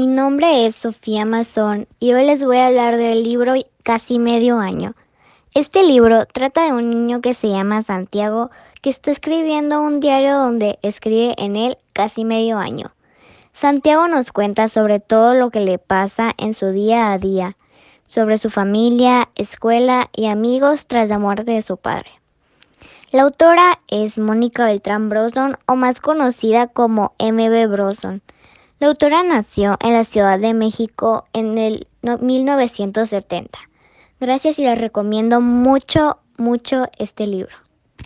Mi nombre es Sofía Mazón y hoy les voy a hablar del libro Casi medio año. Este libro trata de un niño que se llama Santiago que está escribiendo un diario donde escribe en él casi medio año. Santiago nos cuenta sobre todo lo que le pasa en su día a día, sobre su familia, escuela y amigos tras la muerte de su padre. La autora es Mónica Beltrán Broson o más conocida como MB Broson. La autora nació en la Ciudad de México en el 1970. Gracias y les recomiendo mucho, mucho este libro.